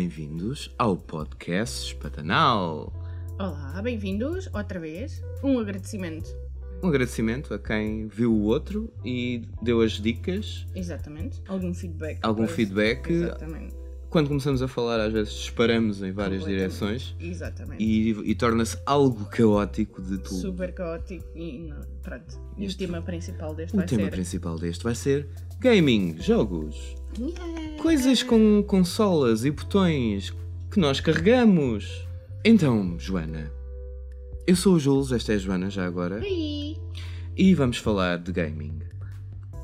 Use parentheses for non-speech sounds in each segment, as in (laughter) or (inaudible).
bem-vindos ao podcast Espatanal. Olá, bem-vindos outra vez. Um agradecimento. Um agradecimento a quem viu o outro e deu as dicas, Exatamente. Algum feedback. algum feedback. Exatamente. Quando começamos a falar, às vezes disparamos em várias direções Exatamente. e, e torna-se algo caótico de tudo. Super caótico e não, pronto. E Este- o tema principal deste O vai tema ser. principal deste vai ser gaming, jogos. Yeah. Coisas com consolas e botões que nós carregamos. Então, Joana, eu sou o Jules, esta é a Joana já agora, Oi. e vamos falar de gaming.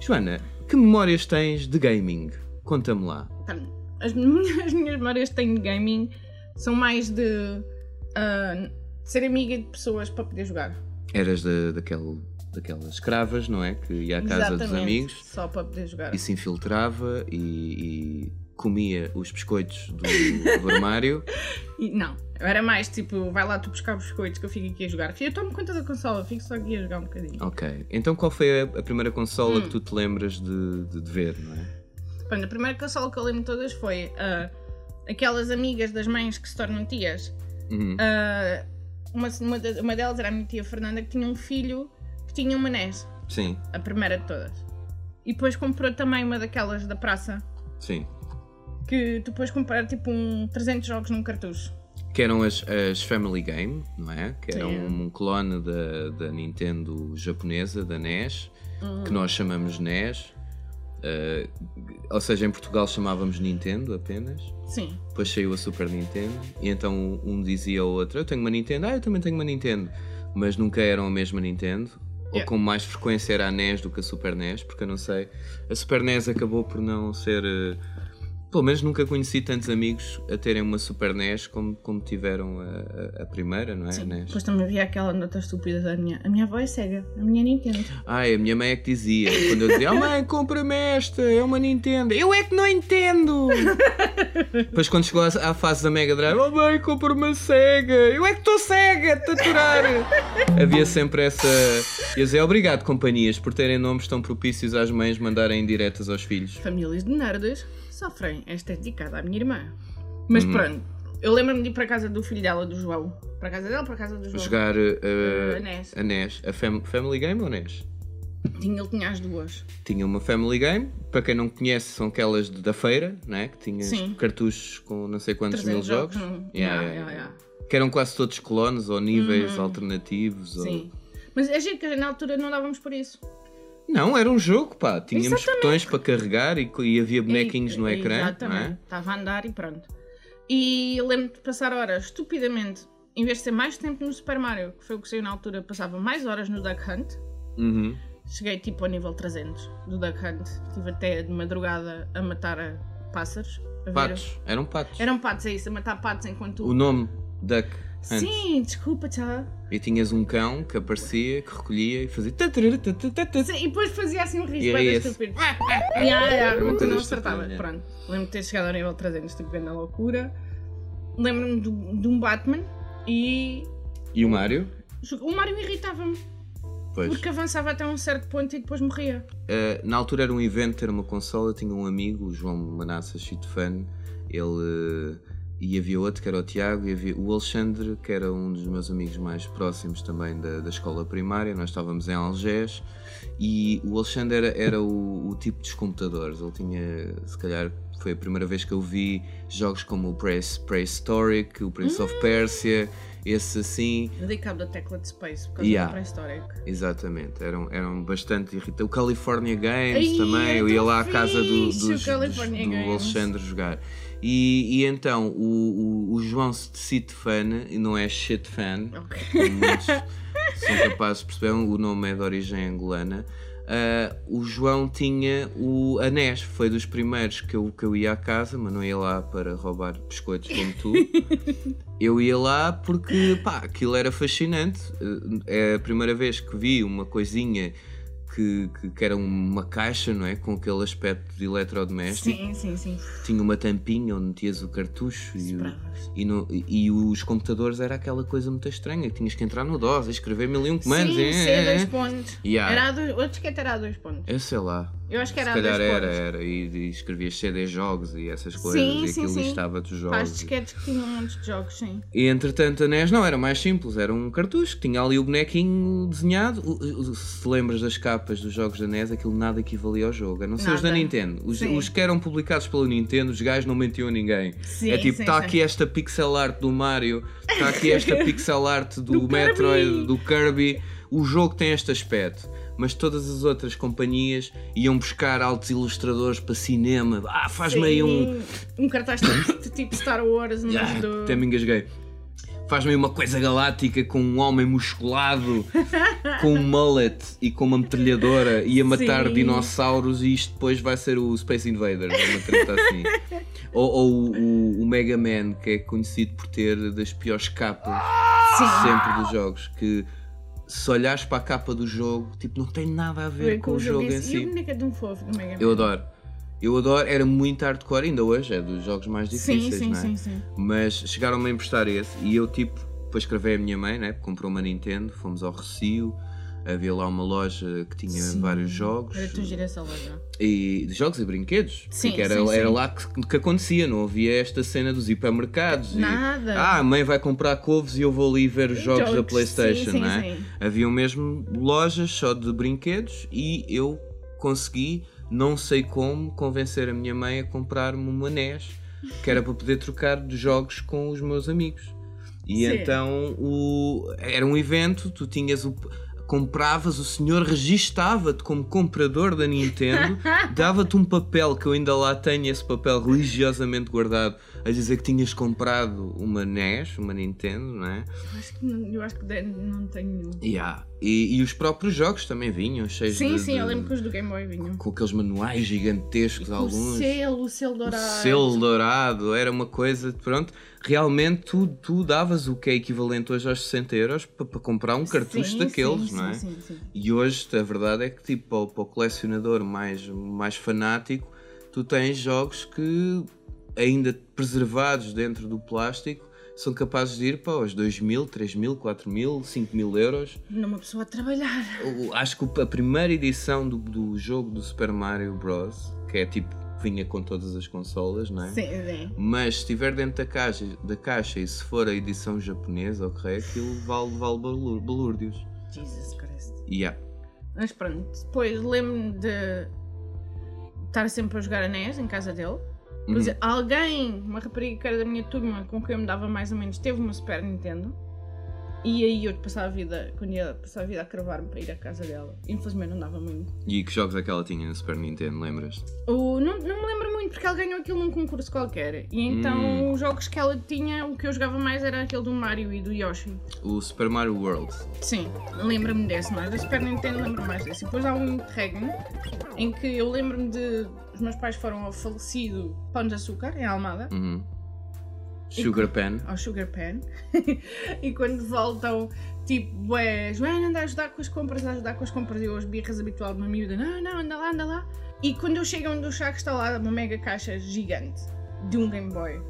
Joana, que memórias tens de gaming? Conta-me lá. Tá, As minhas, (laughs) as minhas memórias que tenho de gaming são mais de ah, ser amiga de pessoas para poder jogar. Eras da, daquele, daquelas escravas, não é? Que ia à casa dos Exatamente. amigos Só para poder jogar. e se infiltrava e, e comia os biscoitos do, do armário. (laughs) E, não, era mais tipo, vai lá tu buscar biscoitos que eu fico aqui a jogar. Eu tomo conta da consola, fico só aqui a jogar um bocadinho. Ok. Então qual foi a, a primeira consola Hum. que tu te lembras de, de, de ver, não é? A primeira consola que eu lembro todas foi ah, aquelas amigas das mães que se tornam tias. Uhum. Ah, uma, uma, de- uma delas era a minha tia Fernanda que tinha um filho tinha uma NES, Sim, a primeira de todas. E depois comprou também uma daquelas da praça sim. que tu depois comprar tipo um 300 jogos num cartucho. Que eram as, as Family Game, não é? Que eram um clone da, da Nintendo japonesa, da NES, Hum. que nós chamamos NES. Uh, ou seja, em Portugal chamávamos Nintendo apenas. Sim, Depois saiu a Super Nintendo e então um dizia ao outro: Eu tenho uma Nintendo, ah, eu também tenho uma Nintendo. Mas nunca eram a mesma Nintendo. Ou Yeah. com mais frequência era a NES do que a Super NES, porque eu não sei. A Super NES acabou por não ser. Pelo menos nunca conheci tantos amigos a terem uma Super NES como, como tiveram a, a- a primeira, não é? sim. NES. Depois também havia aquela nota estúpida da minha. A minha avó é cega, a minha Nintendo. Ai, a minha mãe é que dizia, quando eu dizia, oh mãe, compra-me esta, é uma Nintendo. Eu é que não entendo! (laughs) Depois quando chegou à, à fase da Mega Drive, oh mãe, compra-me a Sega, eu é que estou cega, a aturar! Havia sempre essa. Eu dizia, obrigado, companhias, por terem nomes tão propícios às mães mandarem diretas aos filhos. Famílias de nerds sofrem. Esta é dedicada à minha irmã. Mas Uhum. pronto, eu lembro-me de ir para a casa do filho dela, do João. Para a casa dela, para a casa do João. Jogar uh, a NES. a NES. A Fam- Family Game ou NES? Tinha, ele tinha as duas. Tinha uma Family Game, para quem não conhece, são aquelas de- da feira, né? que tinhas Sim. cartuchos com não sei quantos 300 mil jogos. num- Yeah, Yeah, yeah. Que eram quase todos clones ou níveis alternativos. ou- Sim. Mas é giro que na altura não dávamos por isso. Não, era um jogo, pá. Tínhamos Exatamente. botões para carregar e, e havia bonequinhos E- no ecrã. Exatamente. Não é? Estava a andar e pronto. E eu lembro de passar horas, estupidamente, em vez de ser mais tempo no Super Mario, que foi o que saiu na altura, passava mais horas no Duck Hunt. Uhum. Cheguei tipo ao nível 300 do Duck Hunt. Estive até de madrugada a matar a pássaros. A Patos, eram patos. Eram patos, é isso, a matar patos enquanto. O nome Duck Hunt. Sim, desculpa, tá. E tinhas um cão que aparecia, que recolhia e fazia. Sim, E depois fazia assim um riso E era bem estúpido. (laughs) Uma uma coisa não acertava. yeah. Pronto. Lembro de ter chegado ao nível 300, tipo, na loucura. Lembro-me de um Batman e. E o Mário? O Mario irritava-me. Pois. Porque avançava até um certo ponto e depois morria. Uh, na altura era um evento ter uma consola, eu tinha um amigo, o João Manassas, fan, ele uh, e havia outro que era o Tiago, e havia o Alexandre, que era um dos meus amigos mais próximos também da, da escola primária, nós estávamos em Algés e o Alexandre era, era o, o tipo dos computadores, ele tinha, se calhar foi a primeira vez que eu vi jogos como o Pre- Prehistoric, o Prince of Persia, esse assim, Eu dei cabo da tecla de Space por causa Yeah. do pré-histórico. Exatamente, eram, eram bastante irritantes. O California Games Ai, também, eu ia lá à casa do, dos- dos- do. Alexandre jogar. E, e então, o, o, o João Fan, e não é shit fan, Ok. como muitos são capazes de perceber, o nome é de origem angolana. Ah, o João tinha o a NES, foi dos primeiros que eu, que eu ia à casa, mas não ia lá para roubar biscoitos como tu. (laughs) Eu ia lá porque pá, aquilo era fascinante. Eh, É a primeira vez que vi uma coisinha que, que, que era uma caixa, não é? Com aquele aspecto de eletrodoméstico. Sim, sim, sim. Tinha uma tampinha onde metias o cartucho e, o- e, no- e os computadores era aquela coisa muito estranha. Tinhas que entrar no DOS, escrever mil e um comandos. Sim, é, C, é, dois pontos. Yeah. Era a dois, o disquete era a dois pontos. Eu sei lá. Eu acho que era Se calhar era, cores. era. E, e escrevias CD jogos e essas coisas Sim, e sim, aquilo sim. listava-te os jogos. disquetes que tinham montes de jogos, sim. E entretanto a NES não, era mais simples, era um cartucho que tinha ali o bonequinho desenhado. Se lembras das capas dos jogos da NES, aquilo nada equivalia ao jogo, a não ser os da. Nintendo. Os, os que eram publicados pela Nintendo, os gajos não mentiam a ninguém. Sim, é tipo, está aqui esta pixel art do Mario, está aqui (laughs) esta pixel art do, Do Metroid, Kirby. do Kirby. O jogo tem este aspecto. Mas todas as outras companhias iam buscar altos ilustradores para cinema. Ah, faz-me aí um, um cartaz (coughs) tipo, tipo Star Wars no ah, do... Até me engasguei. Faz-me uma coisa galáctica com um homem musculado, (laughs) com um mullet e com uma metralhadora e a matar Sim. dinossauros e isto depois vai ser o Space Invaders, uma treta assim. (laughs) ou ou o, o Mega Man, que é conhecido por ter das piores capas Sim. sempre dos jogos, que se olhares para a capa do jogo, tipo, não tem nada a ver com o jogo em E si. a boneca de um fofo do Mega Man? Eu adoro. Eu adoro, era muito hardcore, ainda hoje é dos jogos mais Sim, difíceis, sim, não é? sim, sim. Mas chegaram-me a emprestar esse e eu tipo, depois escrevi a minha mãe, né? Comprou uma Nintendo, fomos ao Recio, havia lá uma loja que tinha Sim. vários jogos. Era tu gira essa loja. E de jogos e brinquedos. Sim, era, sim, sim. era lá que, que acontecia, não havia esta cena dos hipermercados. e, Nada. ah, a mãe vai comprar couves e eu vou ali ver os jogos, da Playstation, não é? sim. Haviam mesmo lojas só de brinquedos e eu consegui, não sei como, convencer a minha mãe a comprar-me uma NES que era para poder trocar de jogos com os meus amigos. E Sim. então o, era um evento, tu tinhas o. Compravas, o senhor registava-te como comprador da Nintendo, (laughs) dava-te um papel que eu ainda lá tenho, esse papel religiosamente guardado, a dizer que tinhas comprado uma NES, uma Nintendo, não é? Acho que não- eu acho que não tenho nenhum. Yeah. E, e os próprios jogos também vinham, cheios Sim, de, sim, eu de- lembro que os do Game Boy vinham. com aqueles manuais gigantescos, O alguns. selo, o selo O dourado. selo dourado, era uma coisa, pronto, realmente tu, tu davas o que é equivalente hoje aos 60 euros para, comprar um cartucho Sim, daqueles, sim, não é? Sim, sim, sim. E hoje a verdade é que tipo, para o, para o colecionador mais, mais fanático, tu tens jogos que ainda preservados dentro do plástico são capazes de ir para os 2 mil, 3 mil, 4 mil, 5 mil euros. Numa pessoa a trabalhar. Acho que a primeira edição do, do jogo do Super Mario Bros. que é tipo, vinha com todas as consolas, não é? Sim, sim. Mas se estiver dentro da caixa, da caixa e se for a edição japonesa, ok, aquilo vale, vale balúrdios. Jesus Christ. Yeah. Mas pronto, depois lembro-me de estar sempre a jogar a NES em casa dele. Por Uhum. exemplo, alguém, uma rapariga que era da minha turma, com quem eu me dava mais ou menos, teve uma Super Nintendo. E aí eu passava a vida, quando ia passar a vida a cravar-me para ir à casa dela. Infelizmente não dava muito. E que jogos é que ela tinha no Super Nintendo, lembras? O, não, não me lembro muito porque ela ganhou aquilo num concurso qualquer. E então Hum. os jogos que ela tinha, o que eu jogava mais era aquele do Mario e do Yoshi. O Super Mario World. Sim, lembro-me desse, é? Da Super Nintendo lembro mais desse. E depois há um Interregno em que eu lembro-me de. Os meus pais foram ao falecido Pão de Açúcar, em Almada, Uhum. Sugar Pen. ao Sugar Pen. (laughs) e quando voltam, tipo, é, Joana, anda a ajudar com as compras, anda a ajudar com as compras. E eu, as birras habitual de uma miúda, não, não, anda lá, anda lá. E quando eu chego onde o Chaco está lá, uma mega caixa gigante de um Game Boy.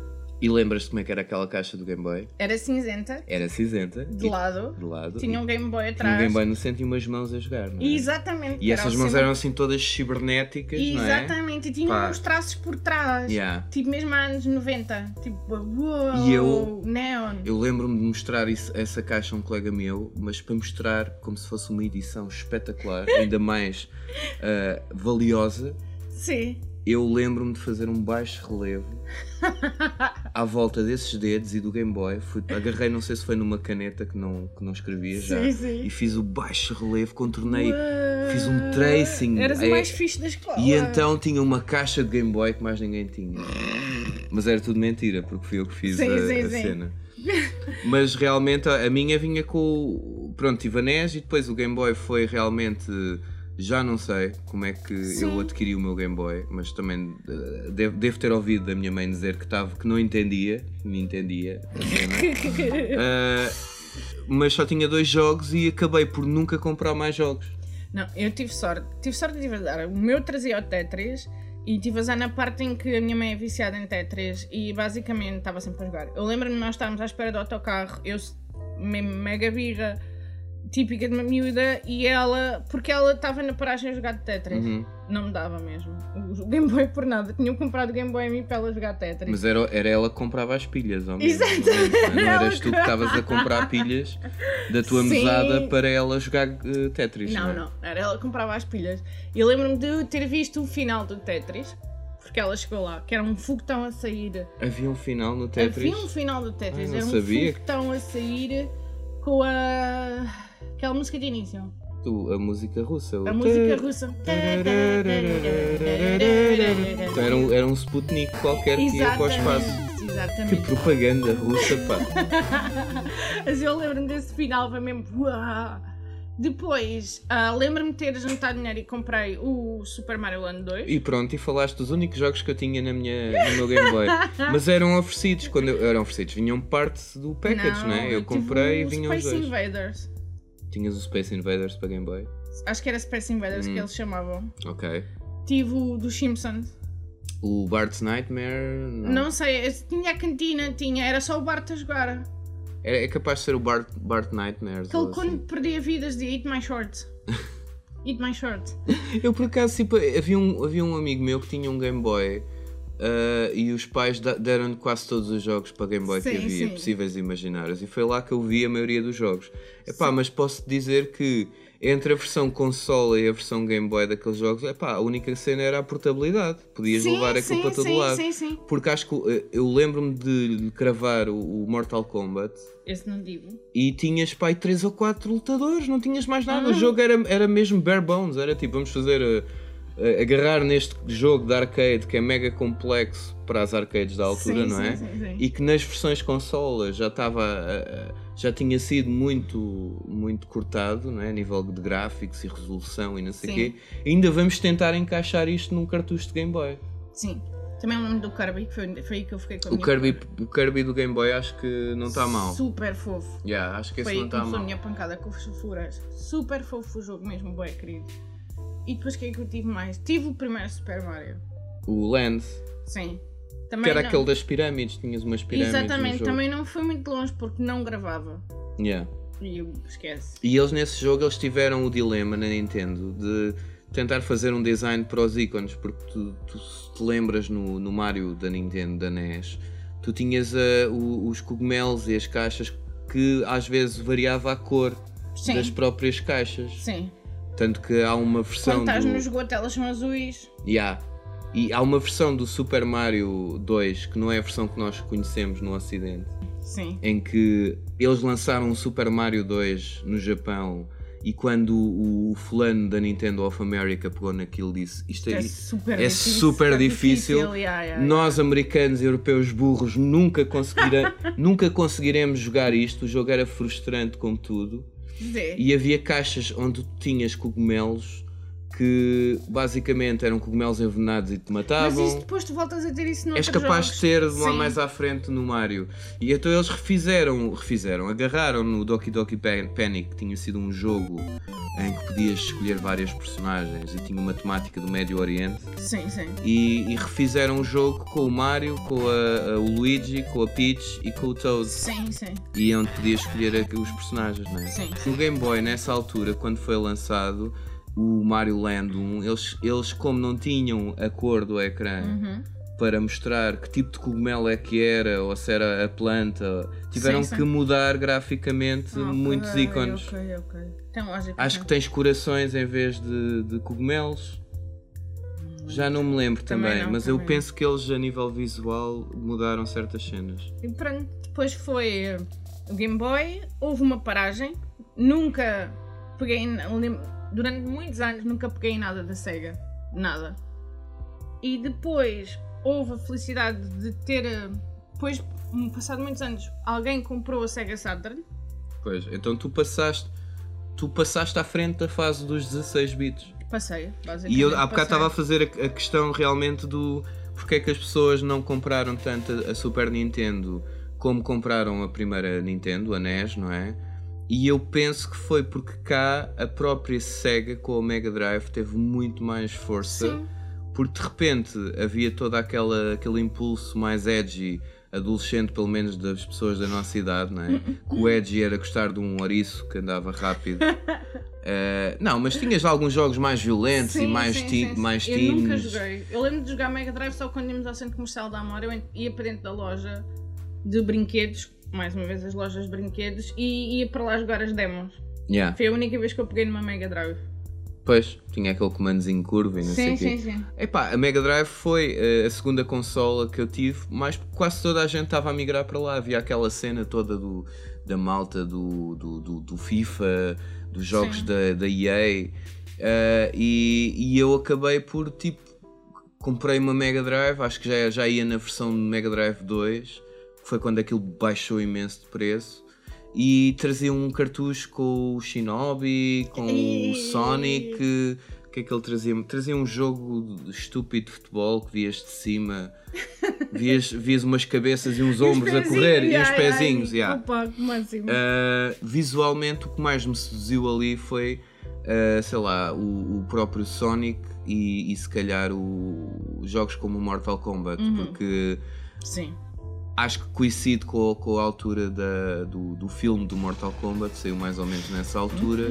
E lembras-te como é que era aquela caixa do Game Boy? Era cinzenta, Era cinzenta. de e- lado, De lado. tinha um Game Boy Tinha atrás. um Game Boy no centro e umas mãos a jogar, não é? Exatamente. E essas mãos eram assim todas cibernéticas, não é? Exatamente, e tinha Pá. uns traços por trás. Yeah. Tipo, mesmo há anos 90. Tipo, uou, E eu- neon. Eu lembro-me de mostrar isso- essa caixa a um colega meu, mas para mostrar como se fosse uma edição espetacular, (laughs) ainda mais ah, valiosa, Sim. Eu lembro-me de fazer um baixo relevo (laughs) à volta desses dedos e do Game Boy. Fui, agarrei, não sei se foi numa caneta que não, que não escrevia já, Sim, sim. e fiz o baixo relevo, contornei. Uou. fiz um tracing. Eras o É- mais fixe da escola. E então tinha uma caixa de Game Boy que mais ninguém tinha. Mas era tudo mentira, porque fui eu que fiz Sim, a, a cena. Mas realmente a a minha vinha com. Pronto, tive a NES e depois o Game Boy foi realmente. Já não sei como é que Sim. eu adquiri o meu Game Boy, mas também eh, devo, devo ter ouvido da minha mãe dizer que, tava, que não entendia, me entendia a. Ah, (laughs) mas só tinha dois jogos e acabei por nunca comprar mais jogos. Não, eu tive sorte. Tive sorte de azar. O meu trazia o Tetris e tive azar na parte em que a minha mãe é viciada em Tetris e basicamente estava sempre a jogar. Eu lembro-me nós estarmos à espera do autocarro, eu me- mega birra, típica de uma miúda e ela, porque ela estava na paragem a jogar Tetris. Uhum. Não me dava mesmo. O Game Boy por nada. Tinham comprado Game Boy a mim para ela jogar Tetris. Mas era, era ela que comprava as pilhas, ao mesmo momento, não é? Não eras tu que estavas a comprar pilhas da tua Sim. mesada para ela jogar eh, Tetris. Não, é? não, era ela que comprava as pilhas. E eu lembro-me de ter visto o final do Tetris, porque ela chegou lá, que era um foguetão a sair. Havia um final no Tetris. Havia um final do Tetris, Ah, não era um sabia. foguetão a sair com a. aquela música de início. Tu, a música russa. A música russa. Então era um, era um Sputnik qualquer que ia para o espaço. Exatamente, Que propaganda russa, pá. (laughs) Mas eu lembro-me desse final, foi mesmo. uau. Depois, ah, lembro-me de ter juntado dinheiro e comprei o Super Mario Land 2. E pronto, e falaste dos únicos jogos que eu tinha na minha, no meu Game Boy. (laughs) Mas eram oferecidos, quando eu- eram oferecidos, vinham parte do package, não, é? Eu tive comprei e vinham os Space dois. Invaders. Tinhas o Space Invaders para Game Boy? Acho que era Space Invaders Hum. que eles chamavam. Ok. Tive o dos Simpsons. O Bart's Nightmare. Não sei, eu tinha a cantina, tinha, era só o Bart a jogar. É, é capaz de ser o Bart, Bart Nightmares. Que ele ou quando assim. perdia vidas de Eat My Shorts. (laughs) Eat My Shorts. Eu por acaso, tipo, havia um, havia um amigo meu que tinha um Game Boy ah, e os pais deram-lhe quase todos os jogos para Game Boy que Sim, havia, sim. possíveis e imaginários. E foi lá que eu vi a maioria dos jogos. Epá, mas posso dizer que entre a versão console e a versão Game Boy daqueles jogos, epá, a única cena era a portabilidade. Podias Sim, levar aquilo sim, para todo sim, lado. sim, sim. Porque acho que eh, eu lembro-me de lhe cravar o, o Mortal Kombat Esse não digo. e tinhas pai 3 ou 4 lutadores, não tinhas mais nada. Ah. O jogo era, era mesmo bare bones, era tipo, vamos fazer uh, uh, agarrar neste jogo de arcade que é mega complexo para as arcades da altura, Sim, não é? sim, sim. E que nas versões consolas já estava uh, uh, já tinha sido muito muito cortado, não é? A nível de gráficos e resolução e não sei o quê. Ainda vamos tentar encaixar isto num cartucho de Game Boy. Sim. Também lembro do Kirby, que foi, foi aí que eu fiquei com a O Kirby, cor. o Kirby do Game Boy acho que não está mal. Super fofo. Yeah, acho que esse Foi não aí que está começou a mal. minha pancada com os sulfuras. Super fofo o jogo mesmo, bué querido. E depois o que é que eu tive mais? Tive o primeiro Super Mario. O Land, Sim. Também que era não- aquele das pirâmides, tinhas umas pirâmides. Exatamente, também não fui muito longe porque não gravava. Yeah. E eu esquece. E eles nesse jogo eles tiveram o dilema na Nintendo de tentar fazer um design para os ícones, porque tu, tu se te lembras no, no Mario da Nintendo, da NES, tu tinhas ah, o- os cogumelos e as caixas que às vezes variava a cor Sim. das próprias caixas. Sim. Tanto que há uma versão Quando estás do... no esgoto, elas são azuis. Yeah. E há uma versão do Super Mario 2 que não é a versão que nós conhecemos no Ocidente. Sim. em que eles lançaram o Super Mario 2 no Japão e quando o, o fulano da Nintendo of America pegou naquilo disse isto é, É super é difícil. super difícil. yeah, yeah, yeah. nós americanos e europeus burros nunca, conseguira, (laughs) nunca conseguiremos jogar isto, o jogo era frustrante como tudo E havia caixas onde tu tinhas cogumelos que basicamente eram cogumelos envenenados e te Mas matavam isso depois tu voltas a ter isso no És capaz de ter lá Sim. mais à frente no Mario. E então eles refizeram, refizeram, agarraram no Doki Doki Pan- Panic, que tinha sido um jogo em que podias escolher várias personagens e tinha uma temática do Médio Oriente. Sim, sim. E, e refizeram o jogo com o Mario, com a- a- o Luigi, com a Peach e com o Toad. Sim, sim. E onde podias escolher os personagens, não é? Sim. No Game Boy, nessa altura, quando foi lançado o Mario Land 1, eles, eles como não tinham a cor do ecrã Uhum. para mostrar que tipo de cogumelo é que era, ou se era a planta, tiveram Sim, sim. que mudar graficamente Ok, muitos ícones. Ok, ok. Tem lógica. Acho que tens corações em vez de, de cogumelos. Já não me lembro Também também, não, mas eu também penso que eles a nível visual mudaram certas cenas. E pronto, depois foi o Game Boy, houve uma paragem, nunca peguei, durante muitos anos nunca peguei em nada da SEGA, nada. E depois houve a felicidade de ter, eh, depois, passado muitos anos, alguém comprou a SEGA Saturn, Pois, então tu passaste, tu passaste à frente da fase dos 16 bits. passei, basicamente. E eu há bocado estava a fazer a, a questão realmente do porque é que as pessoas não compraram tanto a, a Super Nintendo como compraram a primeira Nintendo, a NES, não é? E eu penso que foi porque cá a própria Sega com a Mega Drive teve muito mais força. Sim, Porque de repente havia todo aquela, aquele impulso mais edgy adolescente, pelo menos das pessoas da nossa idade, não é? (laughs) que o Edgy era gostar de um ouriço que andava rápido. Uh, (laughs) não, mas tinhas alguns jogos mais violentos sim, e mais, sim, sim, mais Eu nunca joguei. Eu lembro de jogar Mega Drive só quando íamos ao centro comercial da Amor. Eu ia para dentro da loja de brinquedos, mais uma vez as lojas de brinquedos, e ia para lá jogar as demos. Yeah. Foi a única vez que eu peguei numa Mega Drive. Pois, tinha aquele comandozinho curvo e não sim, sei o quê. Sim, sim. Epá, a Mega Drive foi uh, a segunda consola que eu tive, mas quase toda a gente estava a migrar para lá. Havia aquela cena toda do, da malta do, do, do, do FIFA, dos jogos da, da EA. Uh, e, e eu acabei por, tipo, comprei uma Mega Drive, acho que já, já ia na versão Mega Drive 2, que foi quando aquilo baixou imenso de preço e trazia um cartucho com o Shinobi, com o Sonic. (laughs) O que é que ele trazia? Trazia um jogo estúpido de futebol que vias de cima, vias, vias umas cabeças e uns ombros a correr e uns pezinhos. yeah. Opa, uh, visualmente, o que mais me seduziu ali foi, uh, sei lá, o, o próprio Sonic e, e se calhar o, jogos como o Mortal Kombat, uhum. porque. Sim acho que coincide com, com a altura da, do, do filme do Mortal Kombat, saiu mais ou menos nessa altura,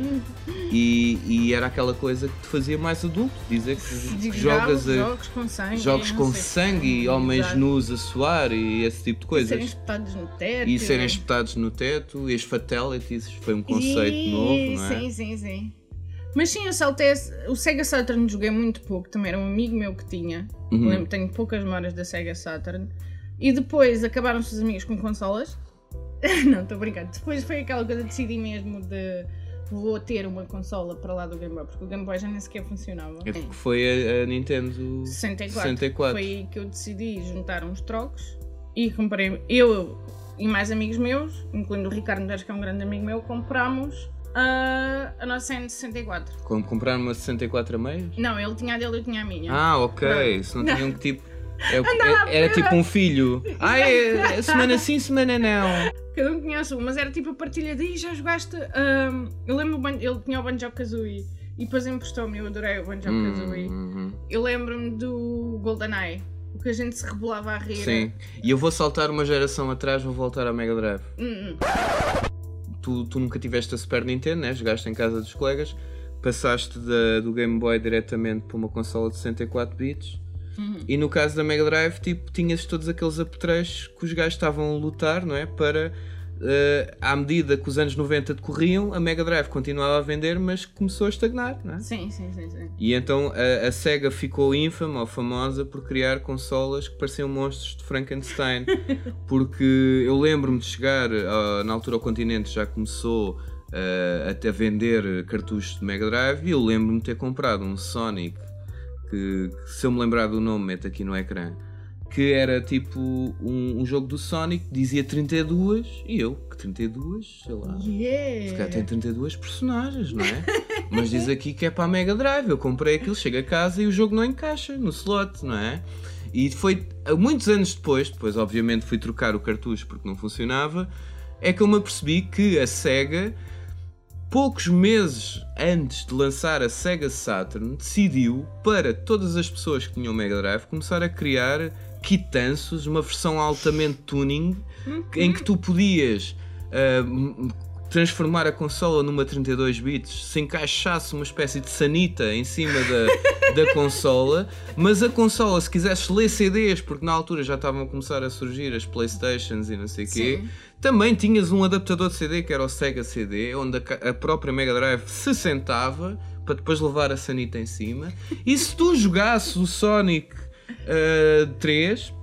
e, e era aquela coisa que te fazia mais adulto, dizer que, que jogas a, jogos com sangue, jogos com sangue e homens Exato. nus a suar e esse tipo de coisas. E serem espetados no teto. E serem espetados no teto, e as fatalities, foi um conceito e... novo, não é? Sim, sim, sim. Mas sim, eu saltei. O Sega Saturn joguei muito pouco, também era um amigo meu que tinha. Uhum. Lembro, tenho poucas memórias da Sega Saturn. E depois acabaram-se os amigos com consolas. (laughs) não, estou brincando. Depois foi aquela coisa de decidi mesmo de vou ter uma consola para lá do Game Boy, porque o Game Boy já nem sequer funcionava. É porque foi a, a, Nintendo 64. 64. Foi aí que eu decidi juntar uns trocos e comprei. Eu e mais amigos meus, incluindo o Ricardo Neves, que é um grande amigo meu, compramos a, a nossa N64. Como compraram uma 64 a meios? Não, ele tinha a dele e eu tinha a minha. Ah, ok. Se não, não. tinham que tipo é, é, era tipo um filho. Ah, é, semana sim, semana não. Cada um conhece um, mas era tipo a partilha de já jogaste. Um, eu lembro ele tinha o Banjo Kazooie e depois emprestou-me, eu adorei o Banjo hum, Kazooie. Hum, Eu lembro-me do GoldenEye. O que a gente se rebolava a rir. Sim, e eu vou saltar uma geração atrás, vou voltar à Mega Drive. Hum. Tu, tu nunca tiveste a Super Nintendo, né? Jogaste em casa dos colegas, passaste da, do Game Boy diretamente para uma consola de 64 bits Uhum. E no caso da Mega Drive, tipo, tinhas todos aqueles apetrechos que os gajos estavam a lutar, não é? Para, uh, à medida que os anos 90 decorriam, a Mega Drive continuava a vender, mas começou a estagnar, não é? Sim, sim, sim. sim. E então a, a Sega ficou ínfama ou famosa por criar consolas que pareciam monstros de Frankenstein. (laughs) porque eu lembro-me de chegar, uh, na altura o continente já começou. Uh, a vender cartuchos de Mega Drive e eu lembro-me de ter comprado um Sonic que, se eu me lembrar do nome, meto aqui no ecrã, que era tipo um, um, jogo do Sonic, dizia 32, e eu, que 32, sei lá. Yeah. Se calhar tem 32 personagens, não é? (laughs) Mas diz aqui que é para a Mega Drive. Eu comprei aquilo, chego a casa e o jogo não encaixa no slot, não é? E foi muitos anos depois, depois obviamente fui trocar o cartucho porque não funcionava, é que eu me apercebi que a Sega poucos meses antes de lançar a Sega Saturn, decidiu, para todas as pessoas que tinham Mega Drive, começar a criar quitanços, uma versão altamente tuning, uhum. em que tu podias uh, transformar a consola numa 32 bits, se encaixasse uma espécie de sanita em cima da, (laughs) da consola, mas a consola, se quisesses ler CDs, porque na altura já estavam a começar a surgir as Playstations e não sei o quê, também tinhas um adaptador de CD que era o Sega CD, onde a, a própria Mega Drive se sentava para depois levar a sanita em cima. E se tu jogasses o Sonic uh, 3,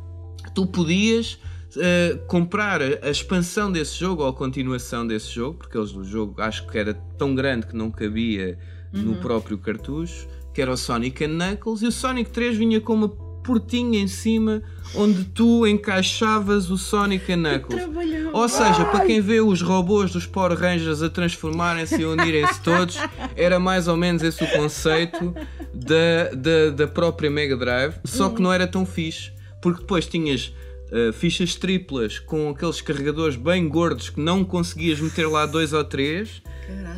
tu podias uh, comprar a, expansão desse jogo ou a continuação desse jogo, porque eles, o jogo acho que era tão grande que não cabia uhum. no próprio cartucho, que era o Sonic Knuckles, e o Sonic 3 vinha com uma portinha em cima onde tu encaixavas o Sonic and Knuckles. Ou seja, para quem vê os robôs dos Power Rangers a transformarem-se e unirem-se todos, (laughs) era mais ou menos esse o conceito da, da, da própria Mega Drive, só que não era tão fixe, porque depois tinhas Uh, fichas triplas com aqueles carregadores bem gordos que não conseguias meter lá dois ou três,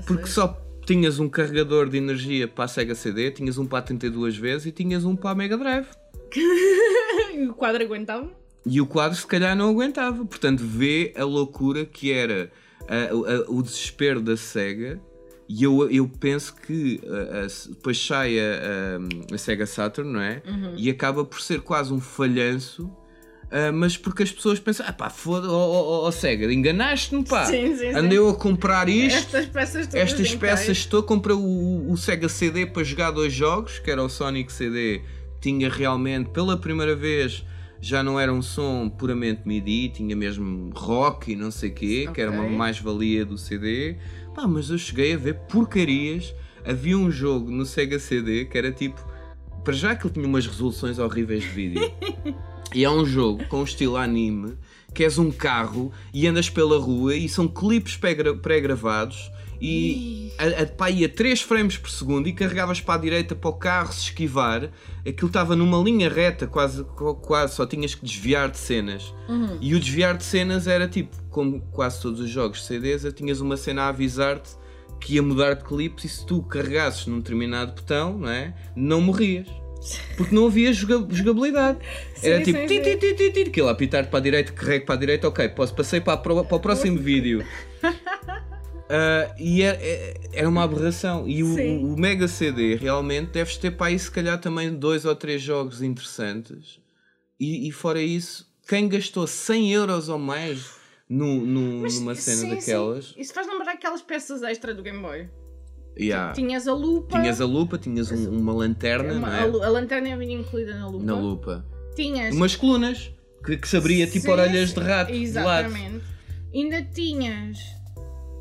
porque só tinhas um carregador de energia para a Sega CD, tinhas um para 32 vezes e tinhas um para a Mega Drive. (laughs) o quadro aguentava? E o quadro se calhar não aguentava. Portanto, vê a loucura que era a- a- o desespero da SEGA. E eu, eu penso que a- a- depois sai a, a- a SEGA Saturn, não é? Uhum. E acaba por ser quase um falhanço. Ah, mas porque as pessoas pensam, ah pá, foda, ó oh, oh, SEGA, enganaste-me, pá. Sim, sim, sim. Andei eu a comprar isto, Estas peças todas estas peças, estou, comprei o, o Sega CD para jogar dois jogos, que era o Sonic CD, tinha realmente, pela primeira vez, já não era um som puramente MIDI, tinha mesmo rock e não sei o quê, que era uma mais-valia do CD. Pá, mas eu cheguei a ver porcarias. Havia um jogo no Sega CD que era tipo, para já que ele tinha umas resoluções horríveis de vídeo. (laughs) E é um jogo com estilo anime, que és um carro e andas pela rua e são clipes pré-gra- pré-gravados e a, a, pá, ia 3 frames por segundo e carregavas para a direita para o carro se esquivar. Aquilo estava numa linha reta, quase, quase só tinhas que desviar de cenas. Uhum. E o desviar de cenas era tipo, como quase todos os jogos de CDs, tinhas uma cena a avisar-te que ia mudar de clipes e se tu carregasses num determinado botão, não é? Não morrias. Porque não havia joga- jogabilidade. Era Sim, tipo, sim, ti, ti, ti, ti, ti, aquilo a apitar para a direita, carrego para a direita, ok, posso, passei para, a para o próximo vídeo. (laughs) Ah, e era, era uma aberração. E o, o Mega CD realmente deves ter para aí se calhar também dois ou três jogos interessantes. E, e fora isso, quem gastou 100 euros ou mais no, no- Mas, numa cena sim, daquelas, sim. Isso faz lembrar aquelas peças extra do Game Boy. Yeah, Tinhas a lupa. tinhas a lupa, tinhas um- uma lanterna uma- não a, é? lu- a lanterna vinha incluída na lupa. na lupa. Tinhas. Umas colunas que, que se abria tipo Sim, orelhas de rato. de lado. Exatamente. Ainda tinhas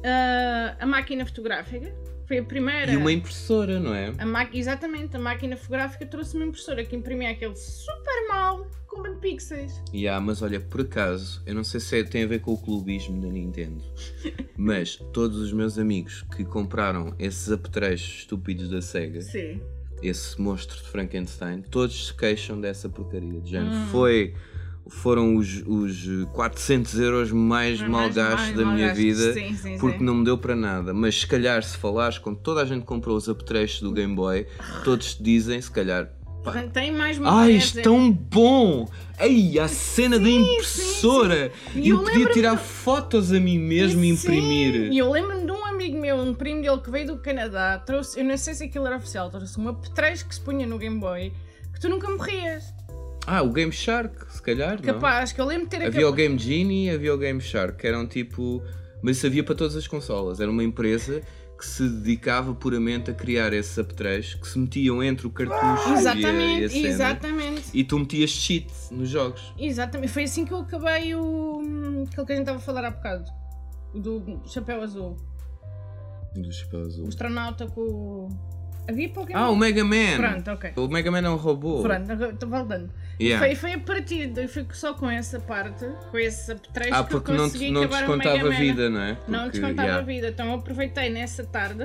ah, a máquina fotográfica. Foi a primeira. E uma impressora, não é? A ma- Exatamente, a máquina fotográfica trouxe uma impressora que imprimia aquele super mal com 20 pixels. Yeah, mas olha, por acaso, eu não sei se é- tem a ver com o clubismo da Nintendo, (laughs) mas todos os meus amigos que compraram esses apetrechos estúpidos da SEGA, Sim. esse monstro de Frankenstein, todos se queixam dessa porcaria. De género, Hum. foi, foram os, os 400 euros mais mal gastos da minha gastos. vida. Sim, sim, Porque sim. não me deu para nada, mas se calhar se falares com toda a gente que comprou os apetrechos do Game Boy, todos te dizem, se calhar, pá, Tem mais Ai, isto é tão bom! Ei, a cena da impressora! E eu eu podia tirar de- fotos a mim mesmo e imprimir. E eu lembro-me de um amigo meu, um primo dele que veio do Canadá, trouxe, eu não sei se aquilo era oficial, trouxe uma apetrecho que se punha no Game Boy que tu nunca morrias. Ah, o Game Shark, se calhar. não? Capaz, que eu lembro de ter Havia o Game Genie e havia o Game Shark, que eram tipo. Mas isso havia para todas as consolas. Era uma empresa que se dedicava puramente a criar esses apetrechos que se metiam entre o cartucho e a- e a Exatamente, cena. exatamente. E tu metias cheat nos jogos. Exatamente, foi assim que eu acabei o. aquele que a gente estava a falar há bocado. O do chapéu azul. Do chapéu O azul. astronauta com o. Havia para o Game Ah, o Mega Man! Pronto, ok. O Mega Man é um robô. Pronto, estou voltando. Yeah. Foi, foi a partir, de, foi só com essa parte, com esse apetrecho Ah, que eu porque não, consegui te- não acabar o Mega descontava a Man. vida, não é? Não Porque, descontava yeah. a vida, então eu aproveitei nessa tarde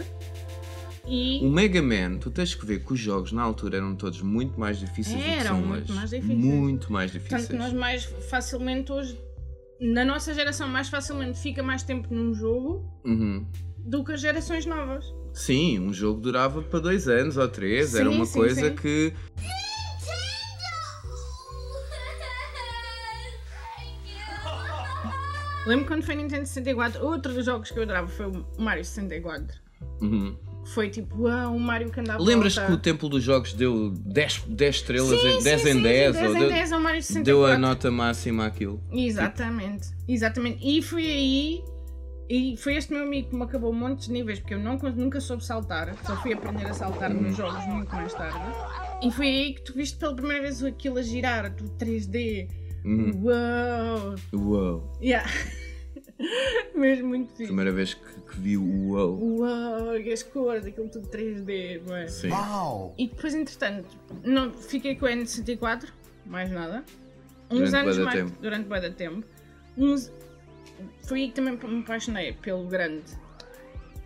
e. O Mega Man, tu tens que ver que os jogos na altura eram todos muito mais difíceis do que Eram são muito hoje. mais difíceis. Muito mais difíceis. Tanto que nós mais facilmente hoje, na nossa geração, mais facilmente fica mais tempo num jogo Uhum. do que as gerações novas. Sim, um jogo durava para dois anos ou três, era Sim, uma sim, coisa sim. que. Lembro quando foi Nintendo 64, outro dos jogos que eu adorava foi o Mario 64. Uhum. Foi tipo, o Mario que andava Lembras que o. Templo dos Jogos deu 10, 10 estrelas, Sim, em, sim, 10 sim, em sim, 10, 10 ou em deu, 10 ao Mario 64. deu a nota máxima àquilo. Exatamente, exatamente. E foi aí, e foi este meu amigo que me acabou montes de níveis, porque eu não, nunca soube saltar, só fui aprender a saltar Uhum. nos jogos muito mais tarde. E foi aí que tu viste pela primeira vez aquilo a girar, do 3D. Uhum. Uau! Uou! Yeah. (laughs) Mesmo muito fixe. Primeira vez que, que vi o Uou. Uau! E as cores, aquilo tudo 3D, não é? Sim. Wow. E depois, entretanto, não, fiquei com o N64, mais nada. Uns Durante anos mais. tempo. Durante de tempo. Uns, foi aí que também me apaixonei pelo grande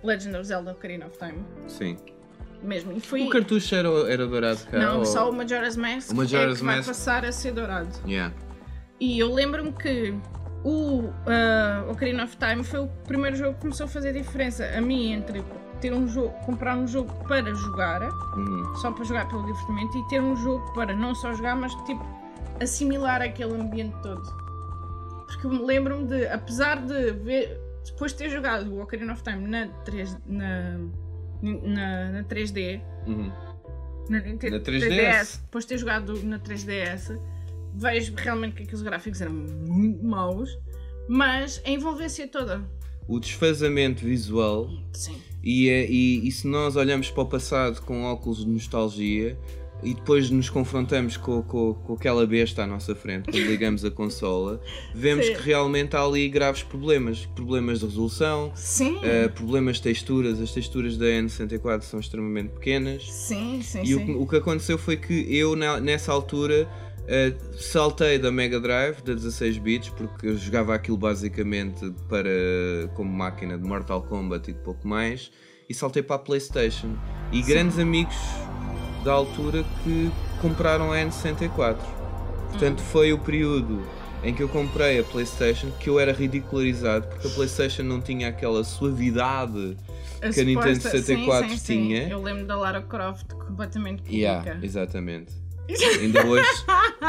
Legend of Zelda Ocarina of Time. Sim. Mesmo. E foi. O cartucho era, era dourado cá? Não, ou- só o Majora's Mask O Majora's é que vai Mask. passar a ser dourado. Yeah. E eu lembro-me que o ah, Ocarina of Time foi o primeiro jogo que começou a fazer diferença a mim entre ter um jogo, comprar um jogo para jogar Uhum. só para jogar pelo divertimento e ter um jogo para não só jogar, mas tipo assimilar aquele ambiente todo. Porque lembro-me de, apesar de ver, depois de ter jogado o Ocarina of Time na, 3, na, na, na 3D, Uhum. na, Na 3DS. depois de ter jogado na 3DS, vejo realmente que aqueles gráficos eram muito maus, mas a envolvência toda. O desfazamento visual Sim. E, é- e, e se nós olhamos para o passado com óculos de nostalgia e depois nos confrontamos com, com, com aquela besta à nossa frente, quando ligamos a consola, (laughs) vemos Sim. que realmente há ali graves problemas. Problemas de resolução, eh, problemas de texturas. As texturas da N64 são extremamente pequenas. sim, sim, E o, o que aconteceu foi que eu, na- nessa altura, eh, saltei da Mega Drive, da 16 bits, porque eu jogava aquilo basicamente para, como máquina de Mortal Kombat e de pouco mais, e saltei para a PlayStation. E grandes amigos da altura que compraram a N64. Portanto, foi o período em que eu comprei a PlayStation que eu era ridicularizado porque a PlayStation não tinha aquela suavidade que a Nintendo suposta- 64 sim, sim, sim. tinha. Eu lembro da Lara Croft completamente pública. Yeah, exatamente. Ainda hoje,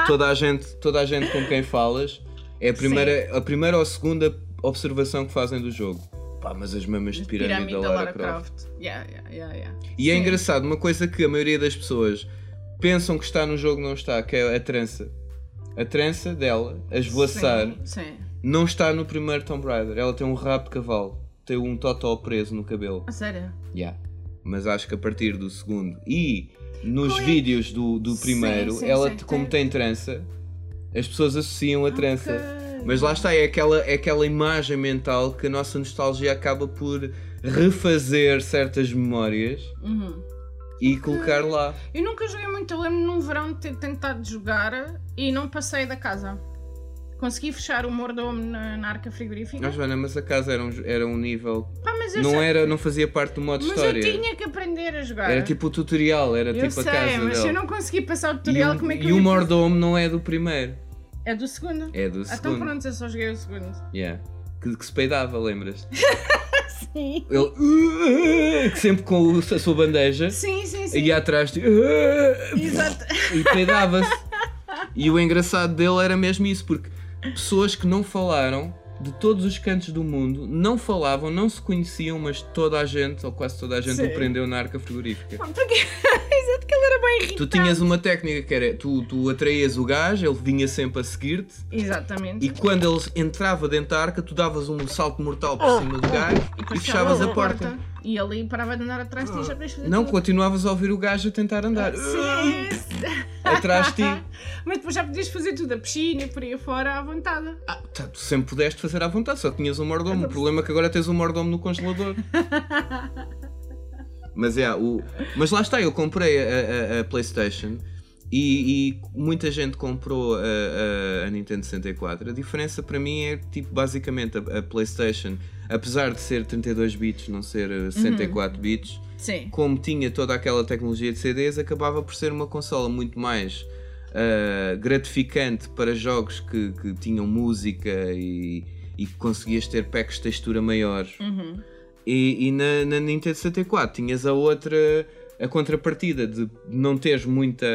toda a, gente, toda a gente com quem falas é a primeira, a primeira ou a segunda observação que fazem do jogo. Pá, mas as mamas de pirâmide, da Lara, Croft. Yeah, yeah, yeah, yeah. E é Sim. engraçado, uma coisa que a maioria das pessoas pensam que está no jogo, não está, que é a trança. A trança dela, a esvoaçar, Sim, sim. não está no primeiro Tomb Raider. Ela tem um rabo de cavalo, tem um totó preso no cabelo. A sério? Yeah. Mas acho que a partir do segundo e nos é? vídeos do, do Sim, primeiro, sim, ela, sim, como tem. trança, as pessoas associam a trança. Ok. Mas lá está, é aquela, é aquela imagem mental que a nossa nostalgia acaba por refazer certas memórias Uhum. e colocar lá. Eu nunca joguei muito, eu lembro num verão de ter tentado jogar e não passei da casa. Consegui fechar o mordomo na, na arca frigorífica. Não, Joana, mas a casa era um, era um nível. Pá, mas Não, sei- era, não fazia parte do modo mas história. eu tinha que aprender a jogar. Era tipo o tutorial, era eu tipo sei, a casa mas dela. eu não consegui passar o E tutorial, o, como é que e o mordomo não é do primeiro, É do segundo. é do Ah, Então segundo. pronto, eu só joguei o segundo. Yeah. Que, que se peidava, lembras? (laughs) Sim. Ele que sempre com a sua bandeja Sim, sim, sim. ia atrás de Exato. e peidava-se. (laughs) E o engraçado dele era mesmo isso, porque pessoas que não falaram de todos os cantos do mundo não falavam, não se conheciam, mas toda a gente, ou quase toda a gente, Sim. o prendeu na arca frigorífica. Porque... bem irritante. Tu tinhas uma técnica que era, tu, tu atraías o gajo, ele vinha sempre a seguir-te, Exatamente. e quando ele entrava dentro da arca, tu davas um salto mortal por cima do gajo e, depois fechavas a porta. E ali parava de andar atrás de ti e já podias fazer Não, tudo. continuavas a ouvir o gajo a tentar andar. Sim, sim. Atrás de ti. (laughs) Mas depois já podias fazer tudo, a piscina, por aí afora, à vontade. Ah, tá, tu sempre pudeste fazer à vontade, só tinhas um mordomo. O problema é que agora tens um mordomo no congelador. (laughs) mas é, o... mas lá está, eu comprei a, a- a PlayStation e, e muita gente comprou a, a- Nintendo 64. A diferença para mim é tipo, basicamente a, PlayStation, apesar de ser 32 bits, não ser eh, 64 bits, Sim. como tinha toda aquela tecnologia de CDs, acabava por ser uma consola muito mais ah, gratificante para jogos que, que tinham música e, e que conseguias ter packs de textura maiores. Uhum. E, e na, na Nintendo 64 tinhas a outra, a contrapartida de não teres muita.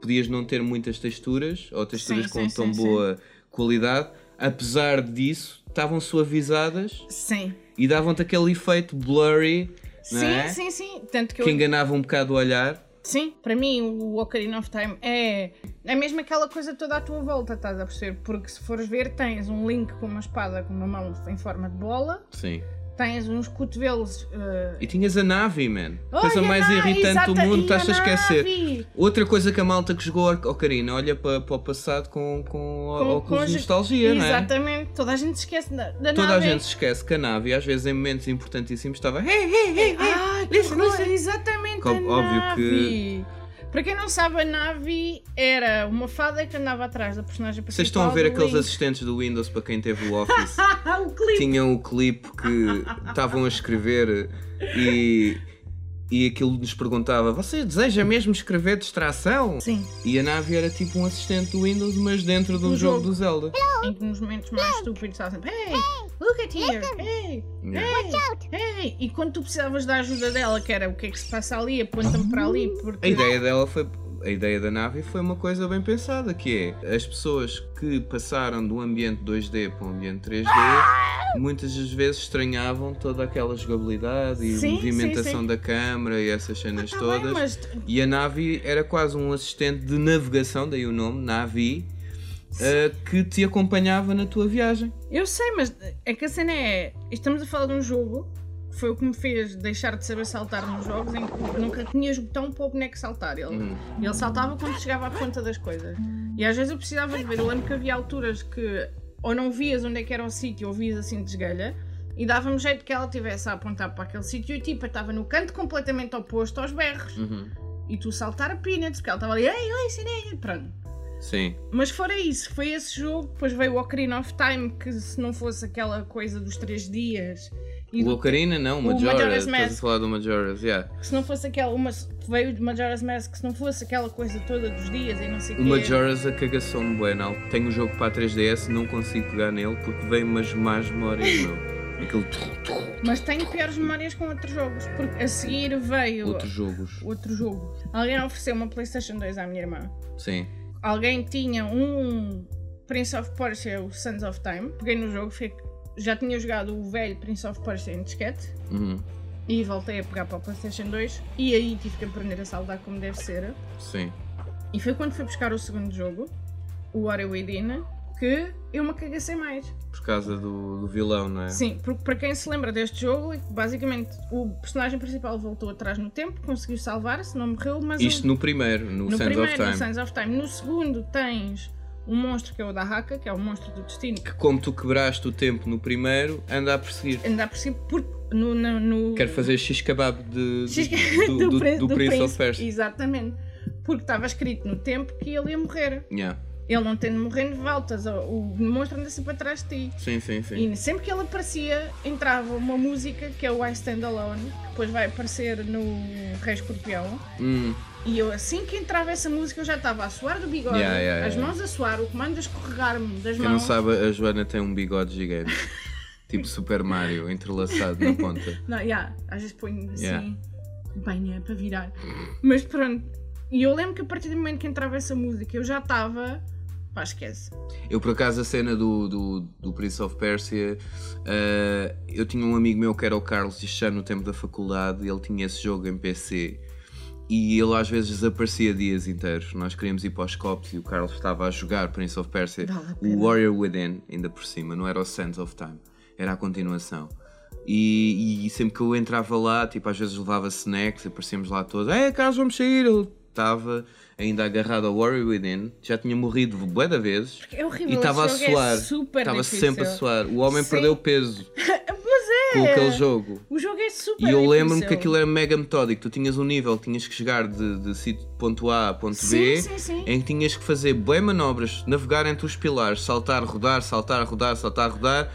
podias não ter muitas texturas ou texturas Sim, com sim, tão sim, boa qualidade, apesar disso, estavam suavizadas Sim. e davam-te aquele efeito blurry. Sim, é? sim, sim. Tanto que eu que enganava um bocado o olhar. Sim, para mim o Ocarina of Time é, é mesmo aquela coisa toda à tua volta, estás a perceber? Porque se fores ver, tens um Link com uma espada com uma mão em forma de bola, Sim. Tens uns cotovelos. eh, E tinhas a Navi, man. Coisa mais na- irritante do mundo, a estás a esquecer. Navi! Outra coisa que a malta que jogou ao Ocarina olha para, para o passado com, com, Com- óculos com de nostalgia, não é? Exatamente, toda a gente se esquece da, da Toda nave. a gente se esquece que a Navi, às vezes em momentos importantíssimos, estava. Hey, hey, hey, hey. Ah, que listen, listen. exatamente Como- a óbvio Navi. Para quem não sabe, a Navi era uma fada que andava atrás da personagem principal. Vocês estão a ver aqueles Link. assistentes do Windows para quem teve o (laughs) Office? O clipe! tinham o clipe que estavam a escrever e, e aquilo nos perguntava: Você deseja mesmo escrever distração? Sim, E a Navi era tipo um assistente do Windows, mas dentro do Do jogo, jogo. do Zelda. em que nos momentos mais estúpidos estava sempre Hey, look at here! Hey, Yeah. hey, hey! E quando tu precisavas da ajuda dela, que era o que é que se passa ali, aponta-me para ali, A porque... ideia dela foi a ideia da nave foi uma coisa bem pensada, que é as pessoas que passaram do ambiente 2D para o ambiente 3D muitas das vezes estranhavam toda aquela jogabilidade e Sim, movimentação sim, sim. da câmara e essas cenas Tá todas. bem, mas E a Navi era quase um assistente de navegação, daí o nome, Navi, eh, que te acompanhava na tua viagem. eu sei, mas é que a cena é. Estamos a falar de um jogo foi o que me fez deixar de saber saltar nos jogos em que nunca tinhas botão para o boneco saltar. Ele, Hum. ele saltava quando chegava à ponta das coisas. E às vezes eu precisava de ver. Eu lembro que havia alturas que ou não vias onde é que era o sítio ou vias assim de esgalha. E dava-me jeito que ela estivesse a apontar para aquele sítio e tipo, estava no canto completamente oposto aos berros. Uhum. E tu saltar a peanuts, porque ela estava ali, ei, ei, sininho, pronto. Sim. Mas fora isso, foi esse jogo, depois veio o Ocarina of Time, que se não fosse aquela coisa dos três dias, e O Ocarina não, o o Majora's. Majora's Estás a Mask. falar do Majora's, yeah. que se não fosse aquela, uma, veio de Majora's Mask, que se não fosse aquela coisa toda dos dias e não sei o O quê. Majora's a cagação bué, não. Tenho o jogo para a 3DS, não consigo pegar nele porque vem umas más memórias, meu. (laughs) Aquele Mas tenho piores memórias com outros jogos, porque a seguir veio outros jogos. outro jogo. Alguém ofereceu uma Playstation 2 à minha irmã. Sim. Alguém tinha um Prince of Persia, o Sons of Time. Peguei no jogo, fiquei- já tinha jogado o velho Prince of Persia em disquete. Uhum. E voltei a pegar para a PlayStation 2 e aí tive que aprender a saudar como deve ser. Sim. E foi quando fui buscar o segundo jogo, o Wario Within, que eu me cagacei mais. Por causa do, do vilão, não é? Sim, porque para quem se lembra deste jogo, basicamente o personagem principal voltou atrás no tempo, conseguiu salvar-se, não morreu, mas Isto o- no primeiro, no, no Sands primeiro, of Time. no Sands of Time. No segundo tens um monstro que é o da Haka, que é o monstro do destino, que Como tu quebraste o tempo no primeiro, anda a perseguir. anda por cima, porque no, no, no- Quero fazer X-Kebab de, de- X- (laughs) do, do, Prin- do Prince of Persia. Exatamente. Porque estava escrito no tempo que ele ia morrer. Yeah. Ele não tendo morrendo, voltas. O, o monstro anda sempre atrás de ti. Sim, sim, sim. E sempre que ele aparecia, entrava uma música que é o I Stand Alone, que depois vai aparecer no Rei Escorpião. Hum, E eu, assim que entrava essa música, eu já estava a suar do bigode, Yeah, yeah, as mãos a suar, o comando a escorregar-me das quem não mãos. sabe, a Joana tem um bigode gigante. (laughs) tipo Super Mario, entrelaçado na ponta. Não, yeah, às vezes ponho assim, Yeah. bem, é para virar. Mas pronto. E eu lembro que a partir do momento que entrava essa música, eu já estava. Pá, esquece. Eu, por acaso, a cena do, do, do Prince of Persia, eh, eu tinha um amigo meu que era o Carlos, já no tempo da faculdade, e ele tinha esse jogo em PC. E ele às vezes desaparecia dias inteiros. Nós queríamos ir para os copos e o Carlos estava a jogar Prince of Persia, o Warrior Within, ainda por cima, não era o Sands of Time, era a continuação. E, e sempre que eu entrava lá, tipo, às vezes levava snacks, aparecíamos lá todos, é Carlos, vamos sair. Estava ainda agarrado ao Warrior Within, já tinha morrido bué de vezes. É horrível. E estava a jogo suar. É Estava sempre a suar. O homem Sim. perdeu peso (laughs) Mas com é! aquele jogo. O jogo é super E eu lembro-me que aquilo era mega metódico. Tu tinhas um nível, tinhas que chegar de, de sítio ponto A a ponto B, Sim, sim, sim. em que tinhas que fazer bem manobras, navegar entre os pilares, saltar, rodar, saltar, rodar, saltar, rodar,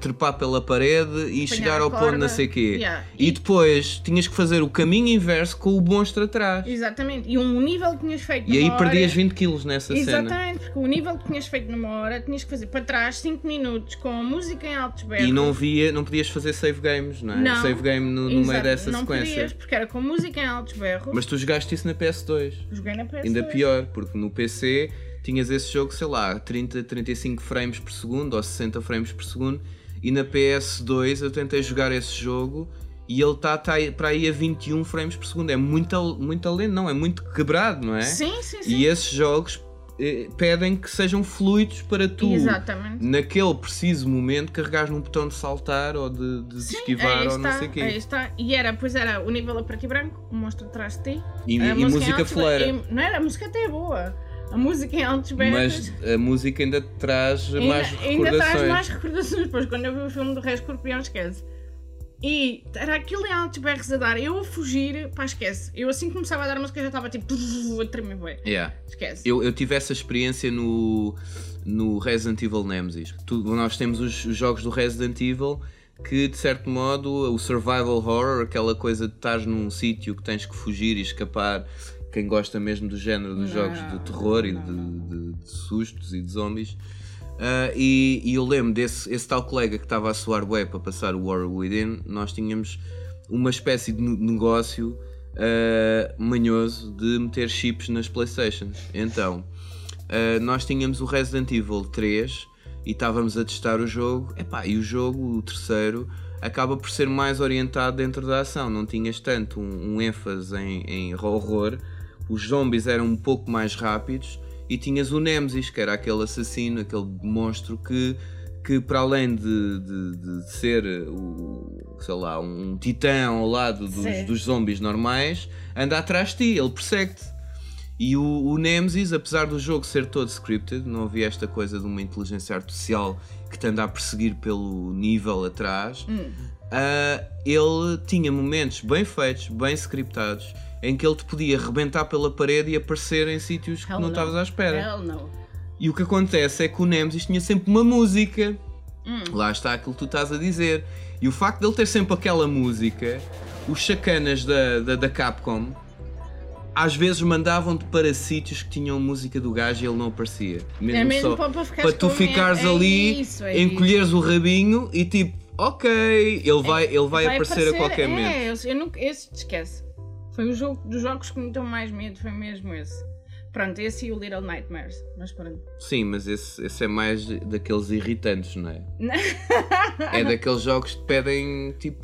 trepar pela parede e chegar a ao ponto não sei quê. Yeah. E, E- depois tinhas que fazer o caminho inverso com o monstro atrás. Exatamente. E um nível que tinhas feito E aí hora- perdias 20 quilos nessa cena. Exatamente, porque o nível que tinhas feito numa hora tinhas que fazer para trás 5 minutos com a música em altos berros. E não via, não podias fazer save games, não é? Não. Save game no, no meio dessa não sequência. Podias, porque era com música em altos berros. Mas tu jogaste isso na PS2. Joguei na PS2. Ainda pior, porque no PC tinhas esse jogo, sei lá, 30, 35 frames por segundo ou 60 frames por segundo. E na PS2 eu tentei jogar esse jogo e ele está tá aí- para aí a 21 frames por segundo. É muito, muito lento, não, é muito quebrado, não é? Sim, sim, sim. E esses jogos eh, pedem que sejam fluidos para tu, Exatamente. naquele preciso momento, carregares num botão de saltar ou de, de Sim, esquivar ou está, não sei o quê. Aí está. E era, pois era o nível a preto e branco, o monstro atrás de ti. E, a e música altos fleira. Não era, a música até é boa. A música em altos berros. Mas a música ainda traz ainda, mais ainda recordações. traz mais recordações. Depois, quando eu vi o filme do Rei Escorpião, esquece. E era aquilo em altos berros a dar, eu a fugir, pá, esquece. Eu assim que começava a dar a música já estava tipo (laughs) a tremer, bué. Yeah. Esquece. Eu, eu tive essa experiência no, no Resident Evil Nemesis. Tu- nós temos os, os jogos do Resident Evil que, de certo modo, o survival horror, aquela coisa de estar num sítio que tens que fugir e escapar. Quem gosta mesmo do género dos Não, jogos de terror e não, de, não. de- de sustos e de zombies. Ah, e, e eu lembro desse esse tal colega que estava a suar web para passar o War Within. Nós tínhamos uma espécie de ne- negócio uh, manhoso de meter chips nas Playstations. Então, uh, nós tínhamos o Resident Evil 3 e estávamos a testar o jogo. Epá, e o jogo, o terceiro, acaba por ser mais orientado dentro da ação. Não tinhas tanto um, um ênfase em, em horror. Os zombies eram um pouco mais rápidos e tinhas o Nemesis, que era aquele assassino, aquele monstro que, que para além de, de, de ser o, sei lá, um titã ao lado dos, dos zombies normais, anda atrás de ti, ele persegue-te. E o, o Nemesis, apesar do jogo ser todo scripted, não havia esta coisa de uma inteligência artificial que te anda a perseguir pelo nível atrás, hum. uh, ele tinha momentos bem feitos, bem scriptados em que ele te podia rebentar pela parede e aparecer em sítios que não estavas à espera. Hell no. E o que acontece é que o Nemesis tinha sempre uma música. Hum. Lá está aquilo que tu estás a dizer. E o facto de ele ter sempre aquela música, os chacanas da, da, da Capcom às vezes mandavam-te para sítios que tinham música do gajo e ele não aparecia. Mesmo, é mesmo só para, para tu ficares é, é ali, isso, é encolheres isso. o rabinho e tipo, ok, ele vai, ele vai, vai aparecer, aparecer, a qualquer é, momento. É, eu, eu nunca, esse te esquece. Foi o jogo dos jogos que me deu mais medo, foi mesmo esse. Pronto, esse e o Little Nightmares, mas pronto. Sim, mas esse, esse é mais daqueles irritantes, não é? (laughs) é daqueles jogos que pedem tipo.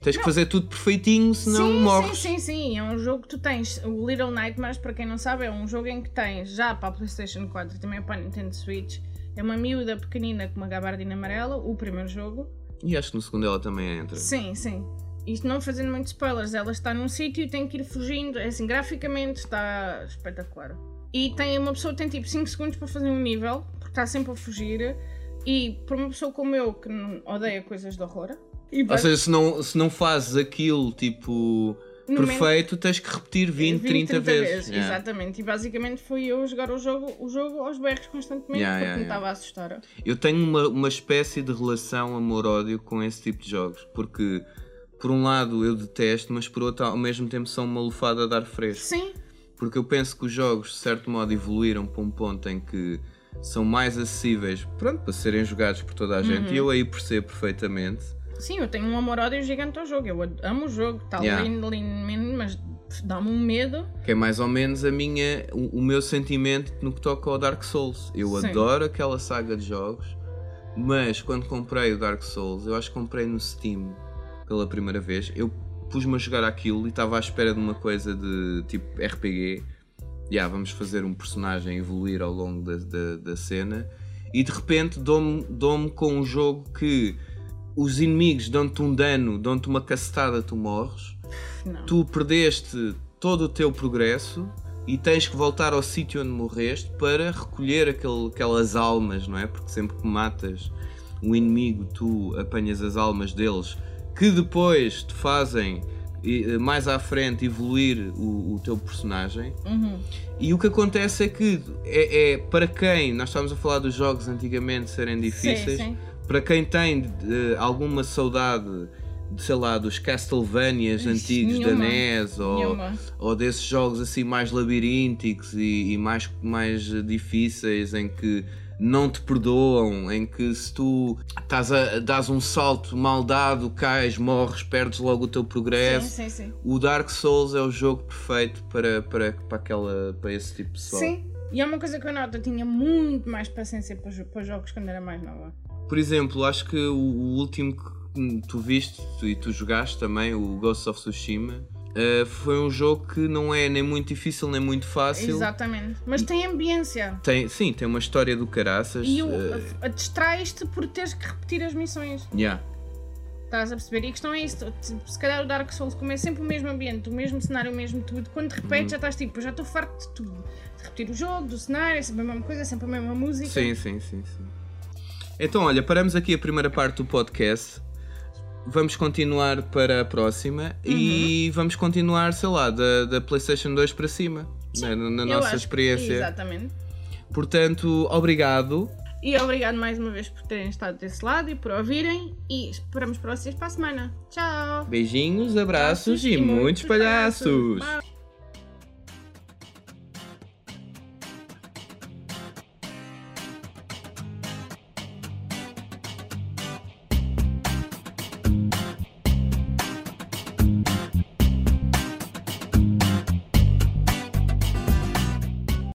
Tens não. que fazer tudo perfeitinho, senão sim, morres. Sim, sim, sim. É um jogo que tu tens. O Little Nightmares, para quem não sabe, é um jogo em que tens já para a PlayStation 4 e também para a Nintendo Switch. É uma miúda pequenina com uma gabardina amarela, o primeiro jogo. E acho que no segundo ela também entra. Sim, sim isto não fazendo muitos spoilers, ela está num sítio e tem que ir fugindo. É assim, graficamente está espetacular. E tem uma pessoa tem tipo 5 segundos para fazer um nível, porque está sempre a fugir. E para uma pessoa como eu que odeia coisas de horror. Ou seja, se não, se não fazes aquilo tipo perfeito, tens que repetir 20, 20 30, 30 vezes. vezes. Yeah. Exatamente. E basicamente foi eu jogar o jogo, o jogo aos berros constantemente yeah, porque yeah, me estava a assustar. Eu tenho uma, uma espécie de relação amor-ódio com esse tipo de jogos, porque por um lado eu detesto, mas por outro ao mesmo tempo são uma lufada a dar fresco. Sim. Porque eu penso que os jogos, de certo modo, evoluíram para um ponto em que são mais acessíveis pronto, para serem jogados por toda a gente uhum. e eu aí percebo perfeitamente. Sim, eu tenho um amor-ódio gigante ao jogo. Eu amo o jogo, está yeah. lindo, lindo, mas dá-me um medo. Que é mais ou menos a minha, o, o, meu sentimento no que toca ao Dark Souls. Eu Sim. adoro aquela saga de jogos, mas quando comprei o Dark Souls, eu acho que comprei no Steam pela primeira vez, eu pus-me a jogar aquilo e estava à espera de uma coisa de tipo RPG. Yeah, vamos fazer um personagem evoluir ao longo da, da, da cena. E de repente dou-me dou com um jogo que os inimigos dão-te um dano, dão-te uma cacetada, tu morres. Não. Tu perdeste todo o teu progresso e tens que voltar ao sítio onde morreste para recolher aquele, aquelas almas, não é? Porque sempre que matas um inimigo, tu apanhas as almas deles que depois te fazem eh, mais à frente evoluir o, o teu personagem. Uhum. E o que acontece é que é, é, para quem nós estávamos a falar dos jogos antigamente serem difíceis, sim, sim. para quem tem uh, alguma saudade de, sei lá, dos Castlevanias Ixi, antigos nenhuma, da NES ou, ou desses jogos assim mais labirínticos e, e mais, mais difíceis em que não te perdoam, em que se tu estás a, dás um salto mal dado, cais, morres, perdes logo o teu progresso. Sim, sim, sim. O Dark Souls é o jogo perfeito para, para, para, aquela, para esse tipo de pessoal. Sim, e é uma coisa que eu noto, eu tinha muito mais paciência para, para jogos quando era mais nova. Por exemplo, acho que o, o último que tu viste e tu jogaste também, o Ghost of Tsushima Uh, foi um jogo que não é nem muito difícil nem muito fácil. Exatamente. Mas tem ambiência. Tem, sim, tem uma história do caraças. E uh, distrais-te por teres que repetir as missões. Yeah. Estás a perceber? E a questão é isso. Se calhar o Dark Souls, como é sempre o mesmo ambiente, o mesmo cenário, o mesmo tudo, quando repetes uhum. já estás tipo, já estou farto de tudo. De repetir o jogo, do cenário, é sempre a mesma coisa, é sempre a mesma música. Sim, sim, sim, sim. Então, olha, paramos aqui a primeira parte do podcast vamos continuar para a próxima uhum. e vamos continuar, sei lá, da, da PlayStation 2 para cima, né, na, nossa experiência. Exatamente. Portanto, obrigado. E obrigado mais uma vez por terem estado desse lado e por ouvirem. E esperamos para vocês para a semana. Tchau! Beijinhos, abraços, abraços e, e, muitos palhaços. palhaços.